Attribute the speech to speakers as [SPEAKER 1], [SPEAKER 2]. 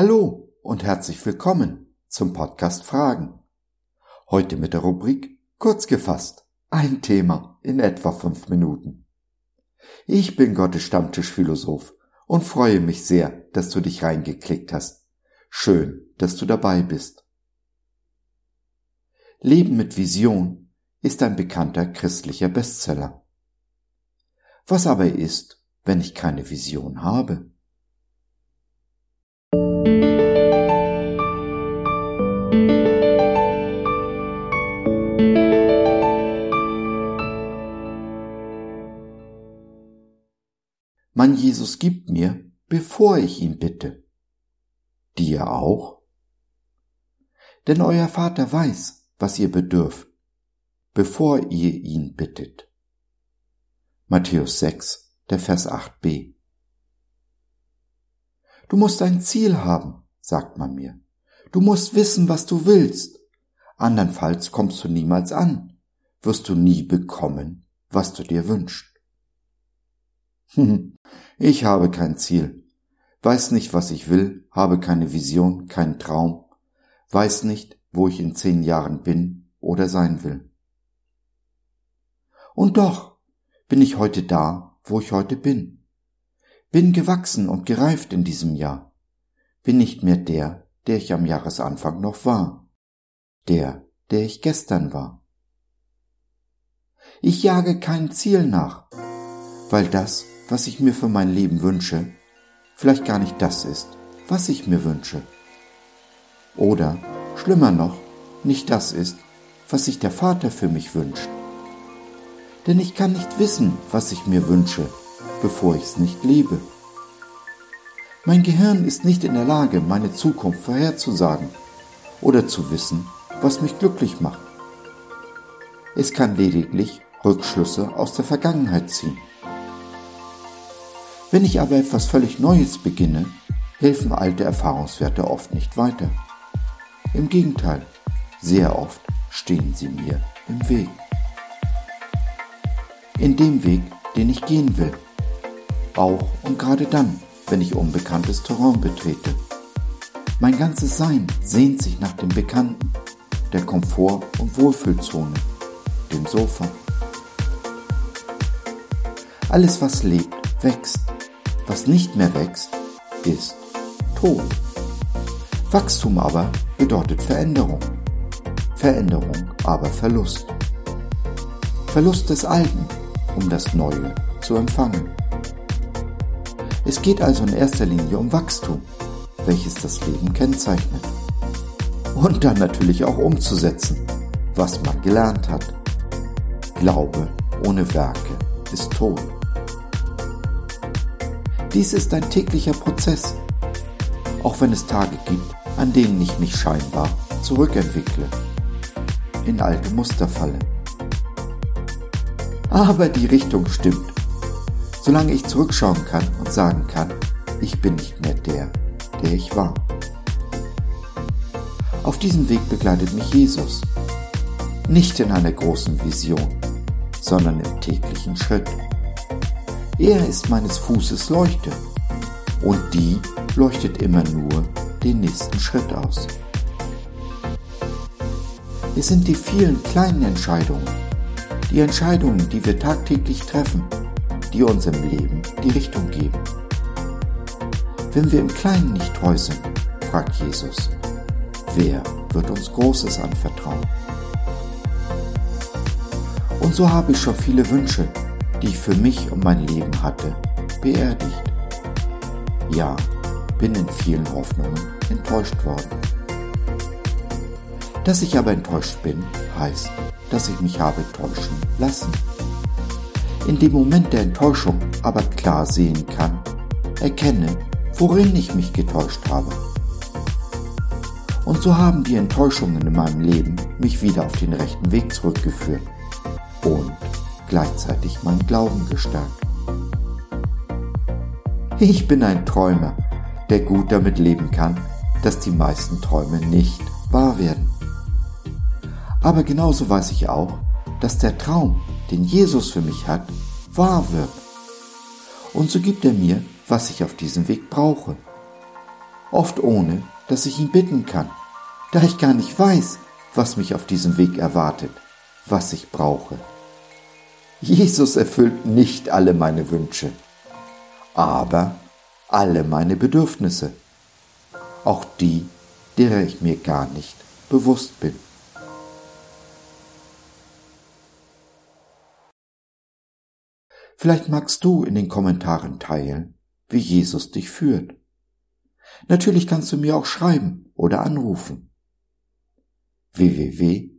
[SPEAKER 1] Hallo und herzlich willkommen zum Podcast Fragen. Heute mit der Rubrik Kurz gefasst. Ein Thema in etwa fünf Minuten. Ich bin Gottes Stammtischphilosoph und freue mich sehr, dass du dich reingeklickt hast. Schön, dass du dabei bist. Leben mit Vision ist ein bekannter christlicher Bestseller. Was aber ist, wenn ich keine Vision habe? Mein Jesus gibt mir, bevor ich ihn bitte. Dir auch? Denn euer Vater weiß, was ihr bedürft, bevor ihr ihn bittet. Matthäus 6, der Vers 8b. Du musst ein Ziel haben, sagt man mir. Du musst wissen, was du willst. Andernfalls kommst du niemals an, wirst du nie bekommen, was du dir wünschst. Ich habe kein Ziel, weiß nicht, was ich will, habe keine Vision, keinen Traum, weiß nicht, wo ich in zehn Jahren bin oder sein will. Und doch bin ich heute da, wo ich heute bin. Bin gewachsen und gereift in diesem Jahr. Bin nicht mehr der, der ich am Jahresanfang noch war. Der, der ich gestern war. Ich jage kein Ziel nach, weil das, was ich mir für mein Leben wünsche, vielleicht gar nicht das ist, was ich mir wünsche. Oder, schlimmer noch, nicht das ist, was sich der Vater für mich wünscht. Denn ich kann nicht wissen, was ich mir wünsche, bevor ich es nicht lebe. Mein Gehirn ist nicht in der Lage, meine Zukunft vorherzusagen oder zu wissen, was mich glücklich macht. Es kann lediglich Rückschlüsse aus der Vergangenheit ziehen. Wenn ich aber etwas völlig Neues beginne, helfen alte Erfahrungswerte oft nicht weiter. Im Gegenteil, sehr oft stehen sie mir im Weg. In dem Weg, den ich gehen will. Auch und gerade dann, wenn ich unbekanntes Terrain betrete. Mein ganzes Sein sehnt sich nach dem Bekannten, der Komfort- und Wohlfühlzone, dem Sofa. Alles, was lebt, wächst. Was nicht mehr wächst, ist tot. Wachstum aber bedeutet Veränderung. Veränderung aber Verlust. Verlust des Alten, um das Neue zu empfangen. Es geht also in erster Linie um Wachstum, welches das Leben kennzeichnet. Und dann natürlich auch umzusetzen, was man gelernt hat. Glaube ohne Werke ist tot. Dies ist ein täglicher Prozess, auch wenn es Tage gibt, an denen ich mich scheinbar zurückentwickle, in alte Muster falle. Aber die Richtung stimmt. Solange ich zurückschauen kann und sagen kann, ich bin nicht mehr der, der ich war. Auf diesem Weg begleitet mich Jesus. Nicht in einer großen Vision, sondern im täglichen Schritt. Er ist meines Fußes Leuchte und die leuchtet immer nur den nächsten Schritt aus. Es sind die vielen kleinen Entscheidungen, die Entscheidungen, die wir tagtäglich treffen, die uns im Leben die Richtung geben. Wenn wir im Kleinen nicht treu sind, fragt Jesus, wer wird uns Großes anvertrauen? Und so habe ich schon viele Wünsche, die ich für mich und mein Leben hatte, beerdigt. Ja, bin in vielen Hoffnungen enttäuscht worden. Dass ich aber enttäuscht bin, heißt, dass ich mich habe täuschen lassen. In dem Moment der Enttäuschung aber klar sehen kann, erkenne, worin ich mich getäuscht habe. Und so haben die Enttäuschungen in meinem Leben mich wieder auf den rechten Weg zurückgeführt. Und gleichzeitig mein Glauben gestärkt. Ich bin ein Träumer, der gut damit leben kann, dass die meisten Träume nicht wahr werden. Aber genauso weiß ich auch, dass der Traum, den Jesus für mich hat, wahr wird. Und so gibt er mir, was ich auf diesem Weg brauche. oft ohne, dass ich ihn bitten kann, da ich gar nicht weiß, was mich auf diesem Weg erwartet, was ich brauche. Jesus erfüllt nicht alle meine Wünsche, aber alle meine Bedürfnisse, auch die, derer ich mir gar nicht bewusst bin. Vielleicht magst du in den Kommentaren teilen, wie Jesus dich führt. Natürlich kannst du mir auch schreiben oder anrufen. www.gott.biz